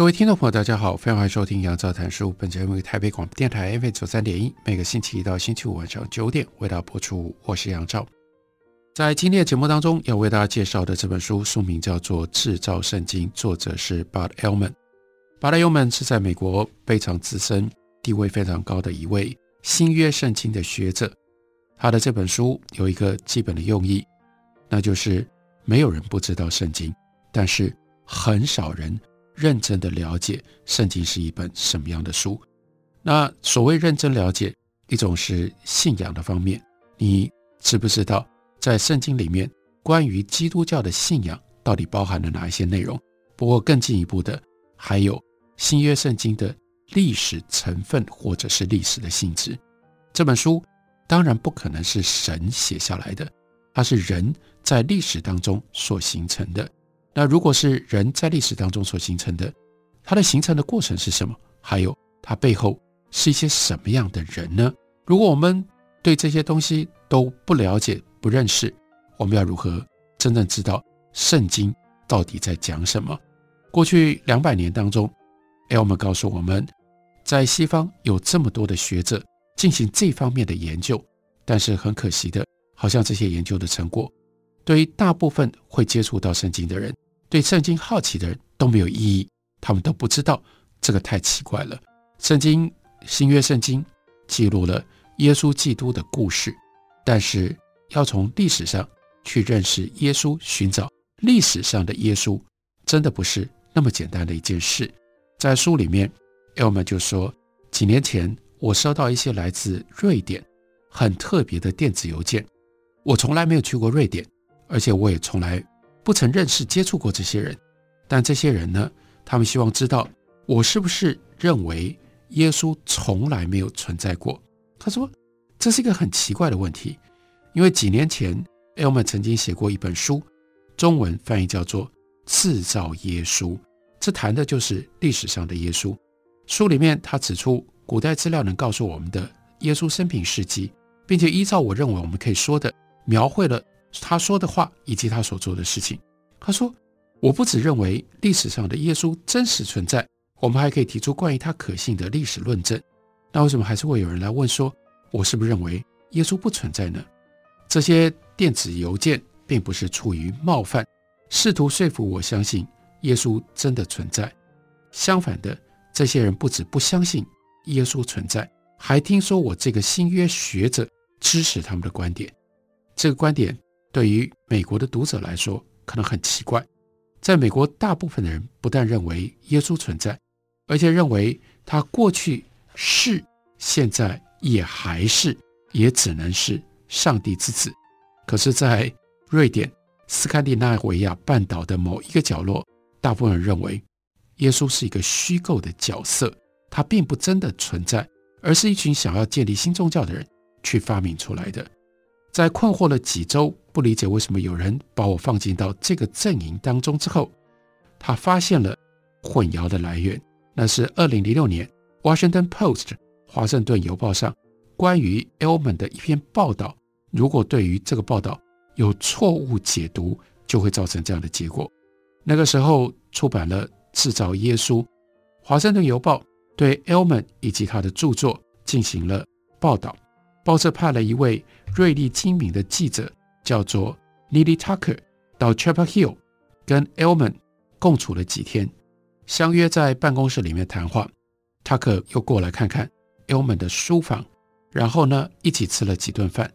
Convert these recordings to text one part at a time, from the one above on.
各位听众朋友，大家好，非常欢迎收听杨照谈书。本节目为台北广播电台 FM 九三点一，每个星期一到星期五晚上九点为大家播出。我是杨照。在今天的节目当中，要为大家介绍的这本书书名叫做《制造圣经》，作者是 Bart Ehrman。Bart Ehrman 是在美国非常资深、地位非常高的一位新约圣经的学者。他的这本书有一个基本的用意，那就是没有人不知道圣经，但是很少人。认真的了解圣经是一本什么样的书？那所谓认真了解，一种是信仰的方面，你知不知道在圣经里面关于基督教的信仰到底包含了哪一些内容？不过更进一步的，还有新约圣经的历史成分或者是历史的性质。这本书当然不可能是神写下来的，它是人在历史当中所形成的。那如果是人在历史当中所形成的，它的形成的过程是什么？还有它背后是一些什么样的人呢？如果我们对这些东西都不了解、不认识，我们要如何真正知道圣经到底在讲什么？过去两百年当中，L.M. 告诉我们，在西方有这么多的学者进行这方面的研究，但是很可惜的，好像这些研究的成果。对于大部分会接触到圣经的人，对圣经好奇的人都没有意义，他们都不知道，这个太奇怪了。圣经，新约圣经记录了耶稣基督的故事，但是要从历史上去认识耶稣，寻找历史上的耶稣，真的不是那么简单的一件事。在书里面艾玛就说，几年前我收到一些来自瑞典很特别的电子邮件，我从来没有去过瑞典。而且我也从来不曾认识、接触过这些人，但这些人呢，他们希望知道我是不是认为耶稣从来没有存在过。他说这是一个很奇怪的问题，因为几年前 Ehrman 曾经写过一本书，中文翻译叫做《制造耶稣》，这谈的就是历史上的耶稣。书里面他指出，古代资料能告诉我们的耶稣生平事迹，并且依照我认为我们可以说的描绘了。他说的话以及他所做的事情，他说：“我不只认为历史上的耶稣真实存在，我们还可以提出关于他可信的历史论证。那为什么还是会有人来问说，我是不是认为耶稣不存在呢？”这些电子邮件并不是出于冒犯，试图说服我相信耶稣真的存在。相反的，这些人不止不相信耶稣存在，还听说我这个新约学者支持他们的观点。这个观点。对于美国的读者来说，可能很奇怪。在美国，大部分的人不但认为耶稣存在，而且认为他过去是、现在也还是，也只能是上帝之子。可是，在瑞典、斯堪的纳维亚半岛的某一个角落，大部分人认为耶稣是一个虚构的角色，他并不真的存在，而是一群想要建立新宗教的人去发明出来的。在困惑了几周，不理解为什么有人把我放进到这个阵营当中之后，他发现了混淆的来源。那是二零零六年《Washington Post》华盛顿邮报上关于 Elman 的一篇报道。如果对于这个报道有错误解读，就会造成这样的结果。那个时候出版了《制造耶稣》，华盛顿邮报对 Elman 以及他的著作进行了报道。报社派了一位锐利精明的记者，叫做 Nili Tucker，到 Chapel Hill 跟 Elman 共处了几天，相约在办公室里面谈话。Tucker 又过来看看 Elman 的书房，然后呢，一起吃了几顿饭。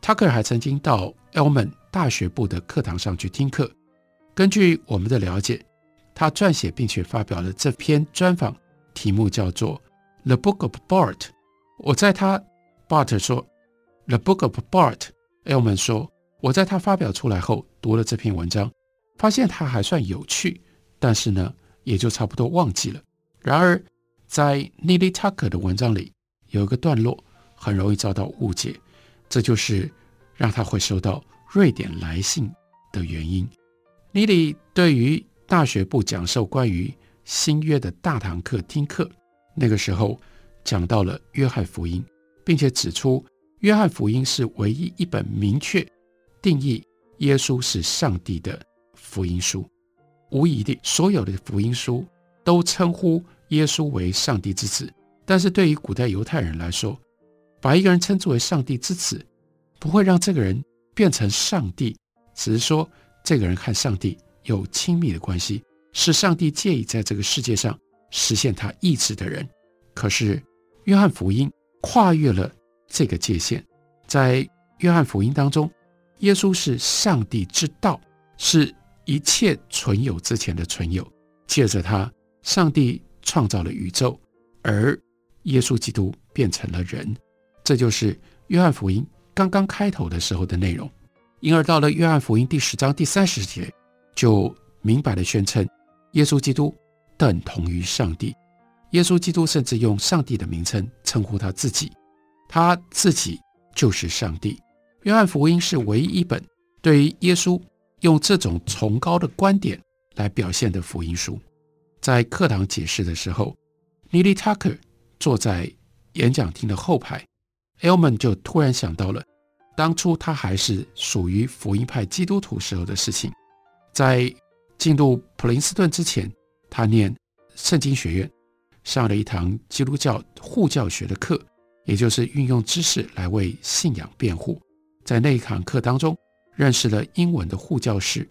Tucker 还曾经到 Elman 大学部的课堂上去听课。根据我们的了解，他撰写并且发表了这篇专访，题目叫做《The Book of Bart》。我在他。Bart 说：“The Book of Bart。”Ehrman 说：“我在他发表出来后读了这篇文章，发现他还算有趣，但是呢，也就差不多忘记了。然而，在 Neely Tucker 的文章里，有一个段落很容易遭到误解，这就是让他会收到瑞典来信的原因。Neely 对于大学部讲授关于新约的大堂课听课，那个时候讲到了约翰福音，并且指出约翰福音是唯一一本明确定义耶稣是上帝的福音书。无疑的，所有的福音书都称呼耶稣为上帝之子。但是对于古代犹太人来说，把一个人称之为上帝之子，不会让这个人变成上帝，只是说这个人和上帝有亲密的关系，是上帝借以在这个世界上实现他意志的人。可是约翰福音跨越了这个界限，在约翰福音当中，耶稣是上帝之道，是一切存有之前的存有，借着他，上帝创造了宇宙，而耶稣基督变成了人，这就是约翰福音刚刚开头的时候的内容。因而到了约翰福音第十章第三十节，就明白地宣称耶稣基督等同于上帝。耶稣基督甚至用上帝的名称称呼他自己，他自己就是上帝。约翰福音是唯一一本对于耶稣用这种崇高的观点来表现的福音书。在课堂解释的时候，Neely Tucker。坐在演讲厅的后排，Elman 就突然想到了当初他还是属于福音派基督徒时候的事情。在进入普林斯顿之前，他念圣经学院，上了一堂基督教护教学的课，也就是运用知识来为信仰辩护。在那一堂课当中，认识了英文的护教士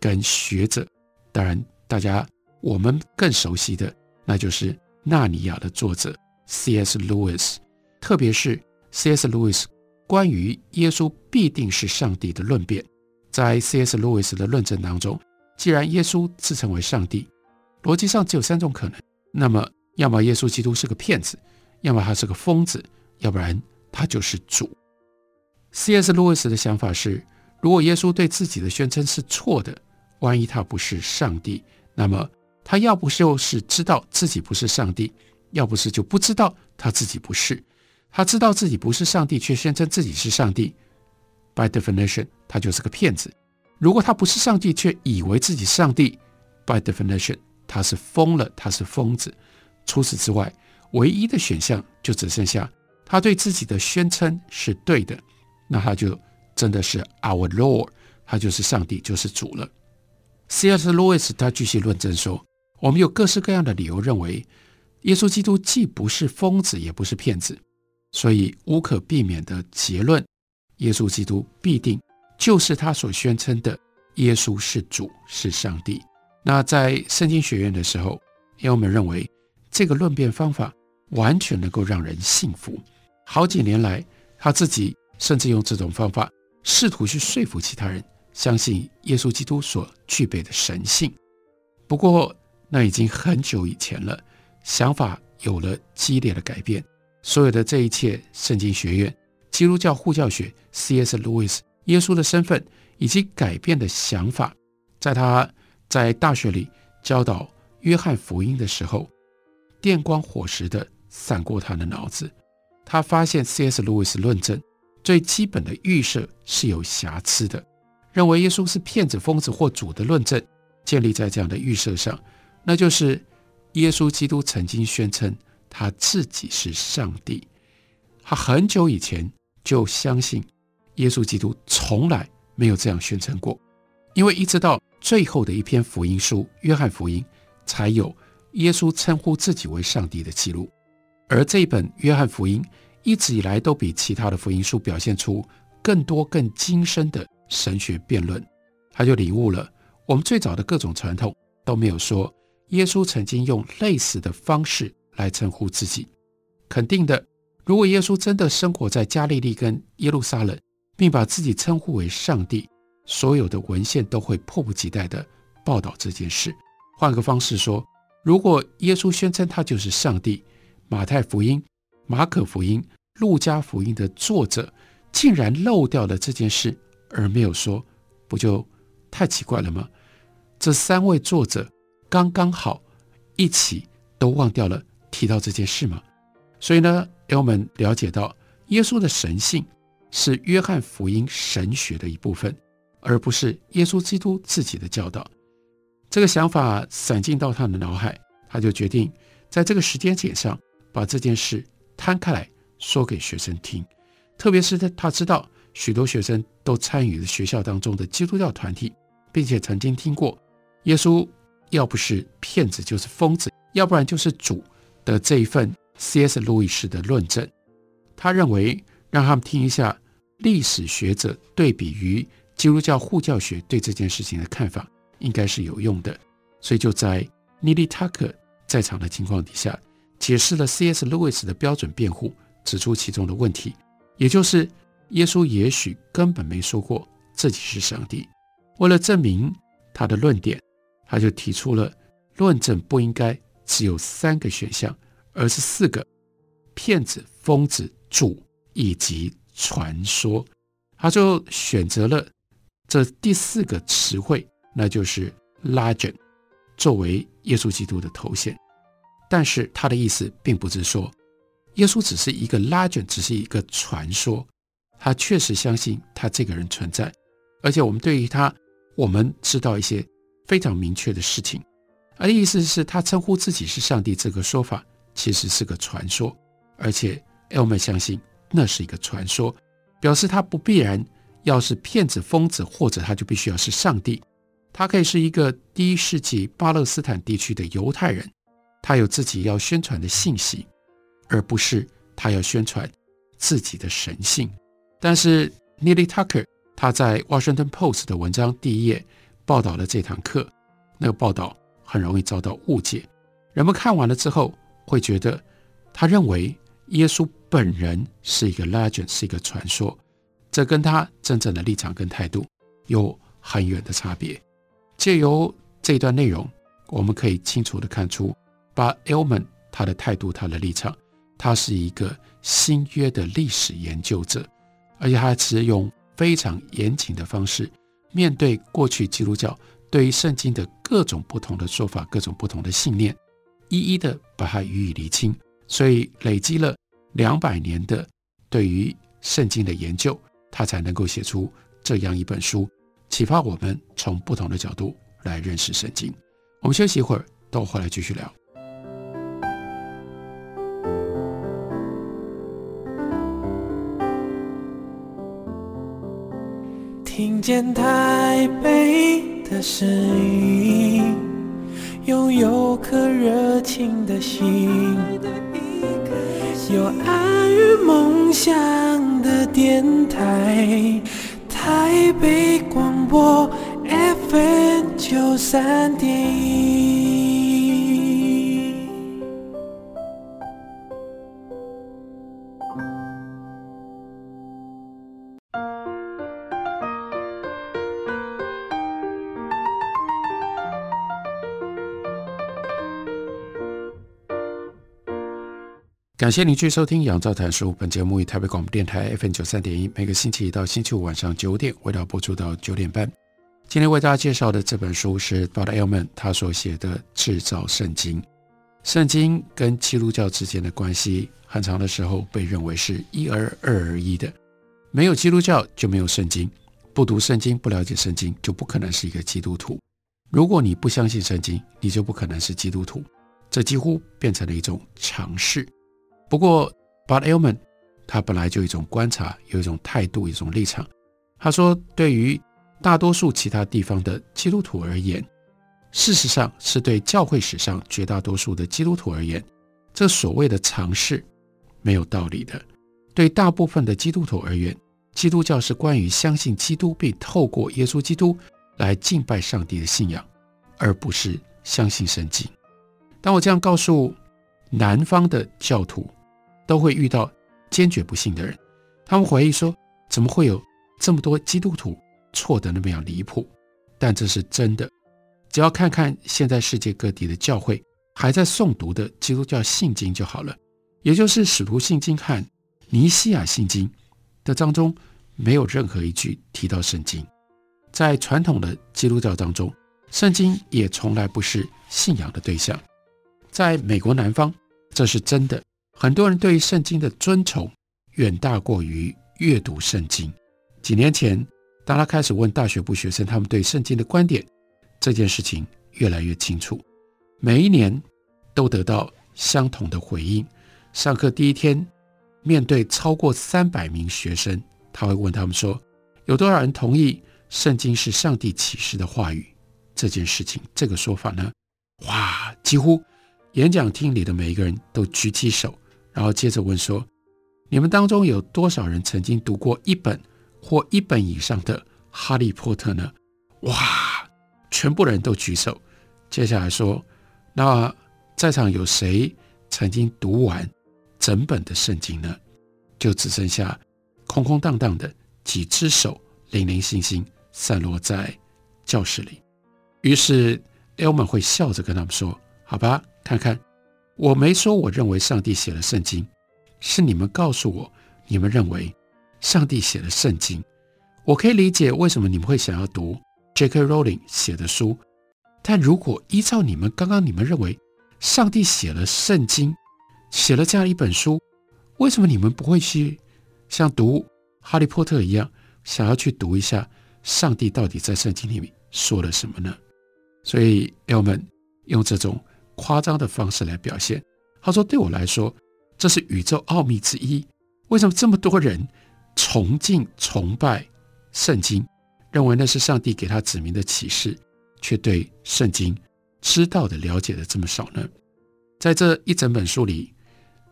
跟学者。当然，大家我们更熟悉的，那就是《纳尼亚》的作者。C.S. Lewis，特别是 C.S. Lewis 关于耶稣必定是上帝的论辩，在 C.S. Lewis 的论证当中，既然耶稣自称为上帝，逻辑上只有三种可能：那么，要么耶稣基督是个骗子，要么他是个疯子，要不然他就是主。C.S. Lewis 的想法是，如果耶稣对自己的宣称是错的，万一他不是上帝，那么他要不就是知道自己不是上帝。要不是就不知道他自己不是，他知道自己不是上帝，却宣称自己是上帝。By definition，他就是个骗子。如果他不是上帝，却以为自己上帝，By definition，他是疯了，他是疯子。除此之外，唯一的选项就只剩下他对自己的宣称是对的，那他就真的是 Our Lord，他就是上帝，就是主了。C.S. Lewis 他继续论证说，我们有各式各样的理由认为。耶稣基督既不是疯子，也不是骗子，所以无可避免的结论：耶稣基督必定就是他所宣称的耶稣是主，是上帝。那在圣经学院的时候，因为我们认为这个论辩方法完全能够让人信服。好几年来，他自己甚至用这种方法试图去说服其他人相信耶稣基督所具备的神性。不过，那已经很久以前了。想法有了激烈的改变，所有的这一切，圣经学院、基督教护教学、C.S. Lewis、耶稣的身份以及改变的想法，在他在大学里教导约翰福音的时候，电光火石的闪过他的脑子。他发现 C.S. Lewis 论证最基本的预设是有瑕疵的，认为耶稣是骗子、疯子或主的论证建立在这样的预设上，那就是。耶稣基督曾经宣称他自己是上帝，他很久以前就相信耶稣基督从来没有这样宣称过，因为一直到最后的一篇福音书《约翰福音》才有耶稣称呼自己为上帝的记录，而这一本《约翰福音》一直以来都比其他的福音书表现出更多更精深的神学辩论，他就领悟了我们最早的各种传统都没有说。耶稣曾经用类似的方式来称呼自己。肯定的，如果耶稣真的生活在加利利跟耶路撒冷，并把自己称呼为上帝，所有的文献都会迫不及待地报道这件事。换个方式说，如果耶稣宣称他就是上帝，马太福音、马可福音、路加福音的作者竟然漏掉了这件事，而没有说，不就太奇怪了吗？这三位作者刚刚好一起都忘掉了提到这件事吗？所以呢，让我们了解到耶稣的神性是约翰福音神学的一部分，而不是耶稣基督自己的教导。这个想法闪进到他的脑海，他就决定在这个时间点上把这件事摊开来说给学生听。特别是他他知道许多学生都参与了学校当中的基督教团体，并且曾经听过耶稣要不是骗子就是疯子，要不然就是主的这一份 C.S. 路易斯的论证。他认为让他们听一下历史学者对比于基督教护教学对这件事情的看法。应该是有用的，所以就在尼利塔克在场的情况底下，解释了 C.S. 路易斯的标准辩护，指出其中的问题，也就是耶稣也许根本没说过自己是上帝。为了证明他的论点，他就提出了论证不应该只有三个选项，而是四个：骗子、疯子、主以及传说。他就选择了这第四个词汇。那就是 legend 作为耶稣基督的头衔，但是他的意思并不是说耶稣只是一个 legend，只是一个传说。他确实相信他这个人存在，而且我们对于他，我们知道一些非常明确的事情。而意思是，他称呼自己是上帝这个说法其实是个传说，而且我们相信那是一个传说，表示他不必然要是骗子、疯子，或者他就必须要是上帝。他可以是一个第一世纪巴勒斯坦地区的犹太人，他有自己要宣传的信息，而不是他要宣传自己的神性。但是 Neely Tucker 他在 Washington Post 的文章第一页报道了这堂课，那个报道很容易遭到误解。人们看完了之后会觉得，他认为耶稣本人是一个 legend，是一个传说，这跟他真正的立场跟态度有很远的差别。借由这段内容，我们可以清楚地看出，Bart Ehrman 他的态度、他的立场，他是一个新约的历史研究者，而且他是用非常严谨的方式面对过去基督教对于圣经的各种不同的说法、各种不同的信念，一一的把它予以厘清。所以累积了两百年的对于圣经的研究，他才能够写出这样一本书。启发我们从不同的角度来认识圣经。我们休息一会儿，等我回来继续聊。听见台北的声音，拥有颗热情的心，有爱与梦想的电台。台北广我 F N 九三点一，感谢您继续收听《杨照谈书》。本节目以台北广播电台 FM 九三点一，每个星期一到星期五晚上九点，为大家播出到九点半。今天为大家介绍的这本书是 Dot Ellman 他所写的《制造圣经》。圣经跟基督教之间的关系，很长的时候被认为是一而二而一的。没有基督教就没有圣经，不读圣经、不了解圣经，就不可能是一个基督徒。如果你不相信圣经，你就不可能是基督徒。这几乎变成了一种常识。不过，Bart Ehrman 他本来就有一种观察，有一种态度，一种立场。他说，对于大多数其他地方的基督徒而言，事实上是对教会史上绝大多数的基督徒而言，这所谓的尝试没有道理的。对大部分的基督徒而言，基督教是关于相信基督并透过耶稣基督来敬拜上帝的信仰，而不是相信圣经。当我这样告诉南方的教徒，都会遇到坚决不信的人，他们怀疑说：怎么会有这么多基督徒错得那么样离谱？但这是真的，只要看看现在世界各地的教会还在诵读的基督教信经就好了，也就是使徒信经和尼西亚信经的当中，没有任何一句提到圣经。在传统的基督教当中，圣经也从来不是信仰的对象。在美国南方，这是真的，很多人对于圣经的尊崇远大过于阅读圣经。几年前，当他开始问大学部学生他们对圣经的观点，这件事情越来越清楚。每一年都得到相同的回应。上课第一天，面对超过三百名学生，他会问他们说：“有多少人同意圣经是上帝启示的话语？”这件事情，这个说法呢？哇，几乎演讲厅里的每一个人都举起手，然后接着问说：“你们当中有多少人曾经读过一本？”或一本以上的《哈利波特》呢？哇！全部人都举手。接下来说，那在场有谁曾经读完整本的圣经呢？就只剩下空空荡荡的几只手，零零星星散落在教室里。于是 Elman 会笑着跟他们说：“好吧，看看，我没说我认为上帝写了圣经，是你们告诉我，你们认为。”上帝写了圣经，我可以理解为什么你们会想要读 J.K. Rowling 写的书。但如果依照你们刚刚你们认为，上帝写了圣经，写了这样一本书，为什么你们不会去像读哈利波特一样，想要去读一下上帝到底在圣经里面说了什么呢？所以 Elman 用这种夸张的方式来表现，他说：“对我来说，这是宇宙奥秘之一。为什么这么多人？”崇敬、崇拜圣经，认为那是上帝给他指明的启示，却对圣经知道的、了解的这么少呢？在这一整本书里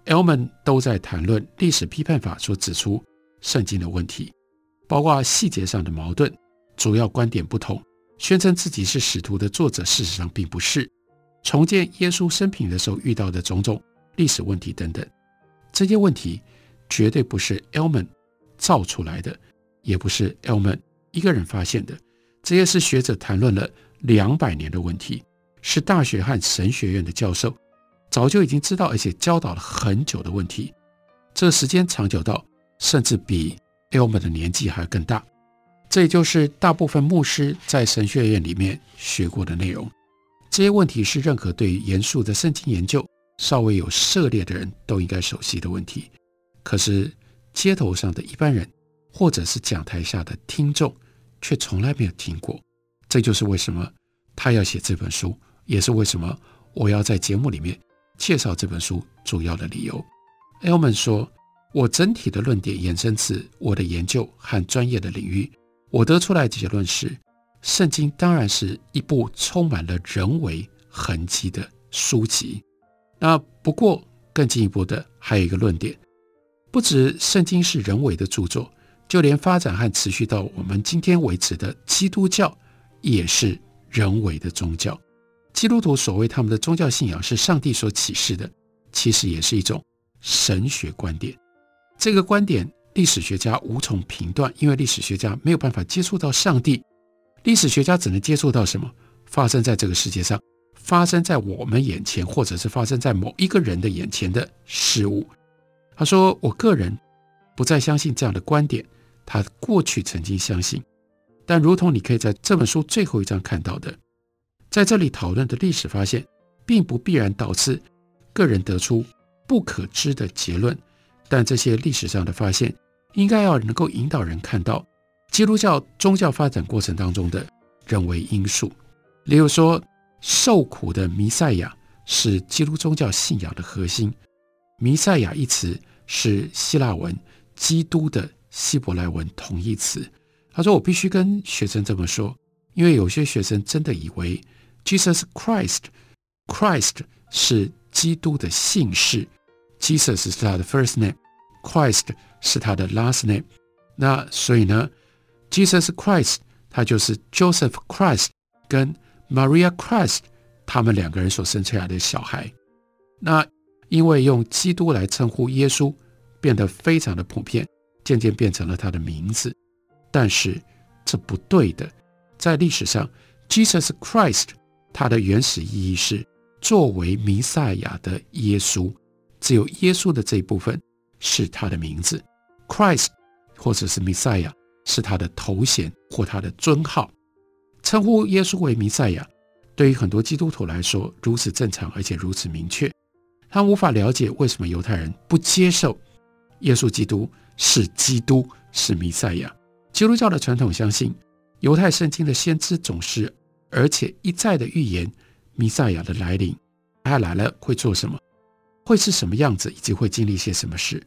，Elman 都在谈论历史批判法所指出圣经的问题，包括细节上的矛盾、主要观点不同、宣称自己是使徒的作者事实上并不是、重建耶稣生平的时候遇到的种种历史问题等等。这些问题绝对不是 Elman 造出来的，也不是 Elman 一个人发现的，这些是学者谈论了两百年的问题，是大学和神学院的教授早就已经知道，而且教导了很久的问题。这时间长久到甚至比 Elman 的年纪还要更大。这也就是大部分牧师在神学院里面学过的内容。这些问题是任何对严肃的圣经研究稍微有涉猎的人都应该熟悉的问题。可是。街头上的一般人，或者是讲台下的听众，却从来没有听过。这就是为什么他要写这本书，也是为什么我要在节目里面介绍这本书主要的理由。Elman 说：“我整体的论点延伸自我的研究和专业的领域，我得出来的结论是，圣经当然是一部充满了人为痕迹的书籍。那不过更进一步的还有一个论点。”不止圣经是人为的著作，就连发展和持续到我们今天为止的基督教，也是人为的宗教。基督徒所谓他们的宗教信仰是上帝所启示的，其实也是一种神学观点。这个观点，历史学家无从评断，因为历史学家没有办法接触到上帝。历史学家只能接触到什么？发生在这个世界上，发生在我们眼前，或者是发生在某一个人的眼前的事物。他说：“我个人不再相信这样的观点。他过去曾经相信，但如同你可以在这本书最后一章看到的，在这里讨论的历史发现，并不必然导致个人得出不可知的结论。但这些历史上的发现，应该要能够引导人看到基督教宗教发展过程当中的人为因素。例如说，受苦的弥赛亚是基督宗教信仰的核心。”弥赛亚一词是希腊文“基督”的希伯来文同义词。他说：“我必须跟学生这么说，因为有些学生真的以为 Jesus Christ，Christ 是基督的姓氏，Jesus 是他的 first name，Christ 是他的 last name。那所以呢，Jesus Christ 他就是 Joseph Christ 跟 Maria Christ 他们两个人所生出来的小孩。那。”因为用基督来称呼耶稣变得非常的普遍，渐渐变成了他的名字。但是这不对的，在历史上，Jesus Christ 它的原始意义是作为弥赛亚的耶稣，只有耶稣的这一部分是他的名字。Christ 或者是弥赛亚是他的头衔或他的尊号。称呼耶稣为弥赛亚，对于很多基督徒来说如此正常，而且如此明确。他无法了解为什么犹太人不接受耶稣基督是基督，是弥赛亚。基督教的传统相信，犹太圣经的先知总是而且一再的预言弥赛亚的来临，他来了会做什么，会是什么样子，以及会经历些什么事。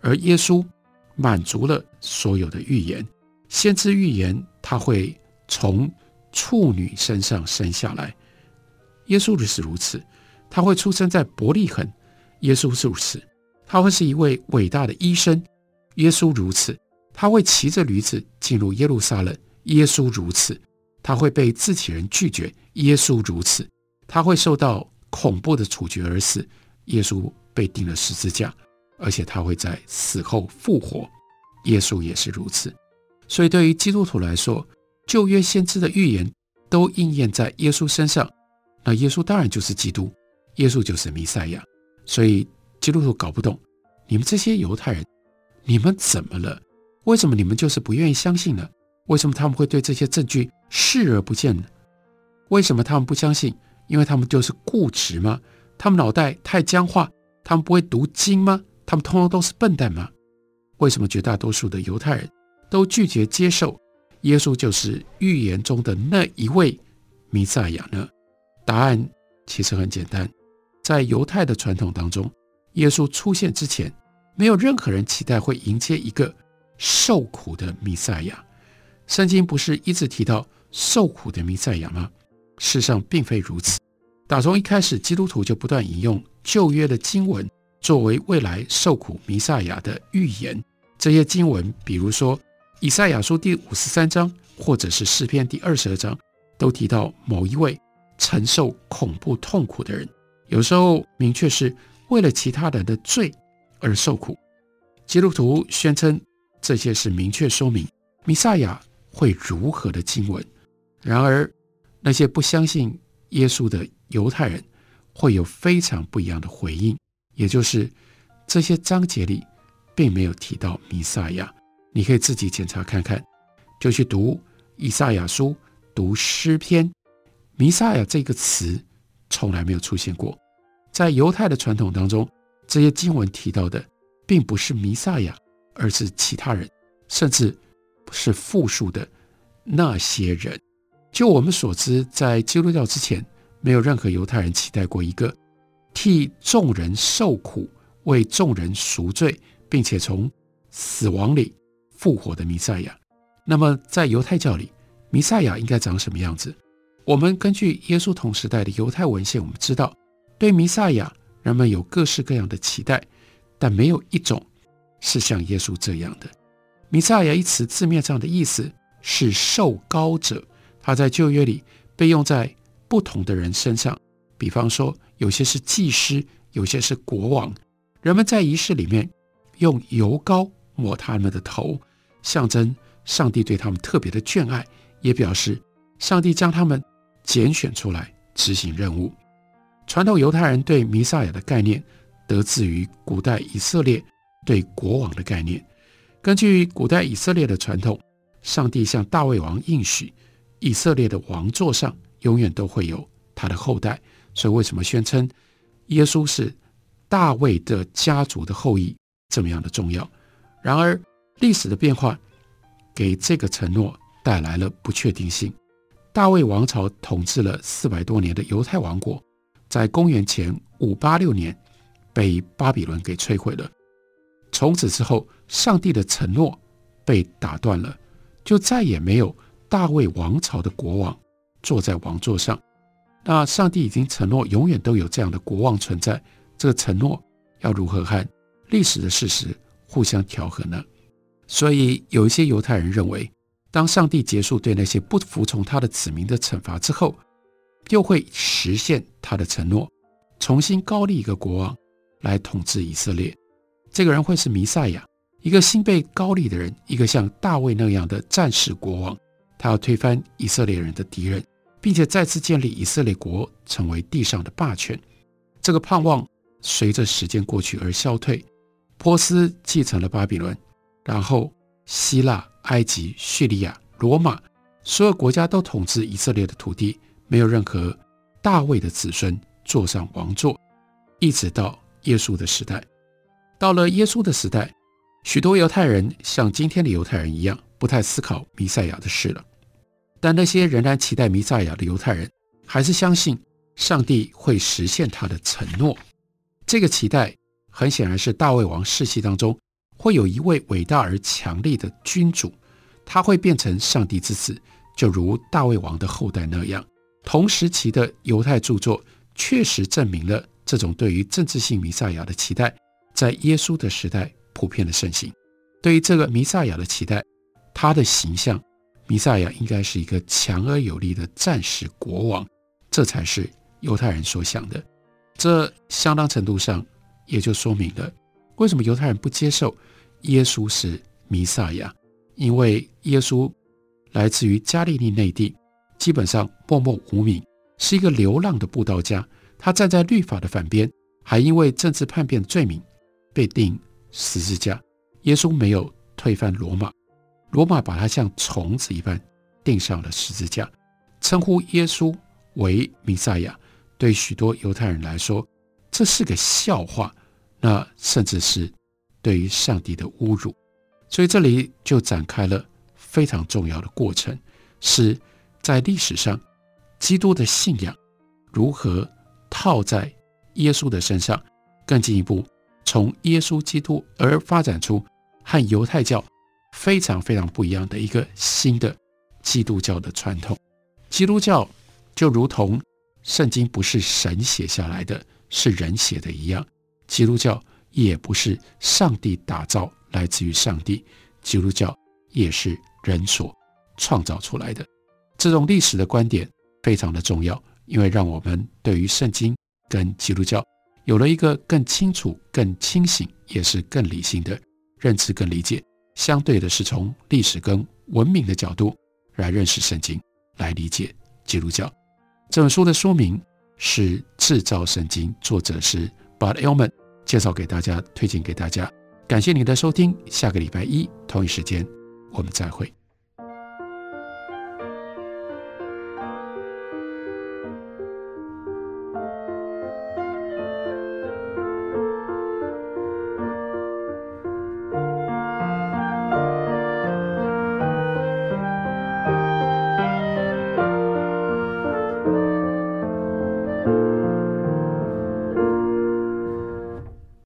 而耶稣满足了所有的预言，先知预言他会从处女身上生下来，耶稣就是如此。他会出生在伯利恒，耶稣是如此；他会是一位伟大的医生，耶稣如此；他会骑着驴子进入耶路撒冷，耶稣如此；他会被自己人拒绝，耶稣如此；他会受到恐怖的处决而死，耶稣被钉了十字架，而且他会在死后复活，耶稣也是如此。所以，对于基督徒来说，旧约先知的预言都应验在耶稣身上，那耶稣当然就是基督。耶稣就是弥赛亚，所以基督徒搞不懂，你们这些犹太人，你们怎么了？为什么你们就是不愿意相信呢？为什么他们会对这些证据视而不见呢？为什么他们不相信？因为他们就是固执吗？他们脑袋太僵化？他们不会读经吗？他们通通都是笨蛋吗？为什么绝大多数的犹太人都拒绝接受耶稣就是预言中的那一位弥赛亚呢？答案其实很简单。在犹太的传统当中，耶稣出现之前，没有任何人期待会迎接一个受苦的弥赛亚。圣经不是一直提到受苦的弥赛亚吗？事实上并非如此。打从一开始，基督徒就不断引用旧约的经文作为未来受苦弥赛亚的预言。这些经文，比如说以赛亚书第五十三章，或者是诗篇第二十二章，都提到某一位承受恐怖痛苦的人。有时候明确是为了其他人的罪而受苦，基督徒宣称这些是明确说明弥赛亚会如何的经文。然而，那些不相信耶稣的犹太人会有非常不一样的回应，也就是这些章节里并没有提到弥赛亚。你可以自己检查看看，就去读以赛亚书、读诗篇，弥赛亚这个词从来没有出现过。在犹太的传统当中，这些经文提到的并不是弥赛亚，而是其他人，甚至是复数的那些人。就我们所知，在基督教之前，没有任何犹太人期待过一个替众人受苦、为众人赎罪，并且从死亡里复活的弥赛亚。那么，在犹太教里，弥赛亚应该长什么样子？我们根据耶稣同时代的犹太文献，我们知道。对弥赛亚，人们有各式各样的期待，但没有一种是像耶稣这样的。弥赛亚一词字面上的意思是受膏者，他在旧约里被用在不同的人身上。比方说，有些是祭师，有些是国王。人们在仪式里面用油膏抹他们的头，象征上帝对他们特别的眷爱，也表示上帝将他们拣选出来执行任务。传统犹太人对弥赛亚的概念，得自于古代以色列对国王的概念。根据古代以色列的传统，上帝向大卫王应许，以色列的王座上永远都会有他的后代。所以，为什么宣称耶稣是大卫的家族的后裔这么样的重要？然而，历史的变化给这个承诺带来了不确定性。大卫王朝统治了四百多年的犹太王国。在公元前五八六年，被巴比伦给摧毁了。从此之后，上帝的承诺被打断了，就再也没有大卫王朝的国王坐在王座上。那上帝已经承诺永远都有这样的国王存在，这个承诺要如何和历史的事实互相调和呢？所以，有一些犹太人认为，当上帝结束对那些不服从他的子民的惩罚之后，又会实现他的承诺，重新高立一个国王来统治以色列。这个人会是弥赛亚，一个新被高立的人，一个像大卫那样的战士国王。他要推翻以色列人的敌人，并且再次建立以色列国，成为地上的霸权。这个盼望随着时间过去而消退。波斯继承了巴比伦，然后希腊、埃及、叙利亚、罗马所有国家都统治以色列的土地，没有任何大卫的子孙坐上王座，一直到耶稣的时代。到了耶稣的时代，许多犹太人像今天的犹太人一样，不太思考弥赛亚的事了。但那些仍然期待弥赛亚的犹太人，还是相信上帝会实现他的承诺。这个期待很显然是大卫王世系当中会有一位伟大而强力的君主，他会变成上帝之子，就如大卫王的后代那样。同时期的犹太著作确实证明了这种对于政治性弥赛亚的期待，在耶稣的时代普遍的盛行。对于这个弥赛亚的期待，他的形象，弥赛亚应该是一个强而有力的战士国王，这才是犹太人所想的。这相当程度上也就说明了为什么犹太人不接受耶稣是弥赛亚，因为耶稣来自于加利利内地。基本上默默无名，是一个流浪的布道家。他站在律法的反边，还因为政治叛变罪名被钉十字架。耶稣没有推翻罗马，罗马把他像虫子一般钉上了十字架。称呼耶稣为弥赛亚，对许多犹太人来说，这是个笑话，那甚至是对于上帝的侮辱。所以这里就展开了非常重要的过程，是。在历史上，基督的信仰如何套在耶稣的身上？更进一步，从耶稣基督而发展出和犹太教非常非常不一样的一个新的基督教的传统。基督教就如同圣经不是神写下来的，是人写的一样，基督教也不是上帝打造，来自于上帝，基督教也是人所创造出来的。这种历史的观点非常的重要，因为让我们对于圣经跟基督教有了一个更清楚、更清醒，也是更理性的认知跟理解。相对的是从历史跟文明的角度来认识圣经，来理解基督教。这本书的书名是《制造圣经》，作者是 Bud Ehrman，介绍给大家，推荐给大家。感谢您的收听，下个礼拜一同一时间我们再会。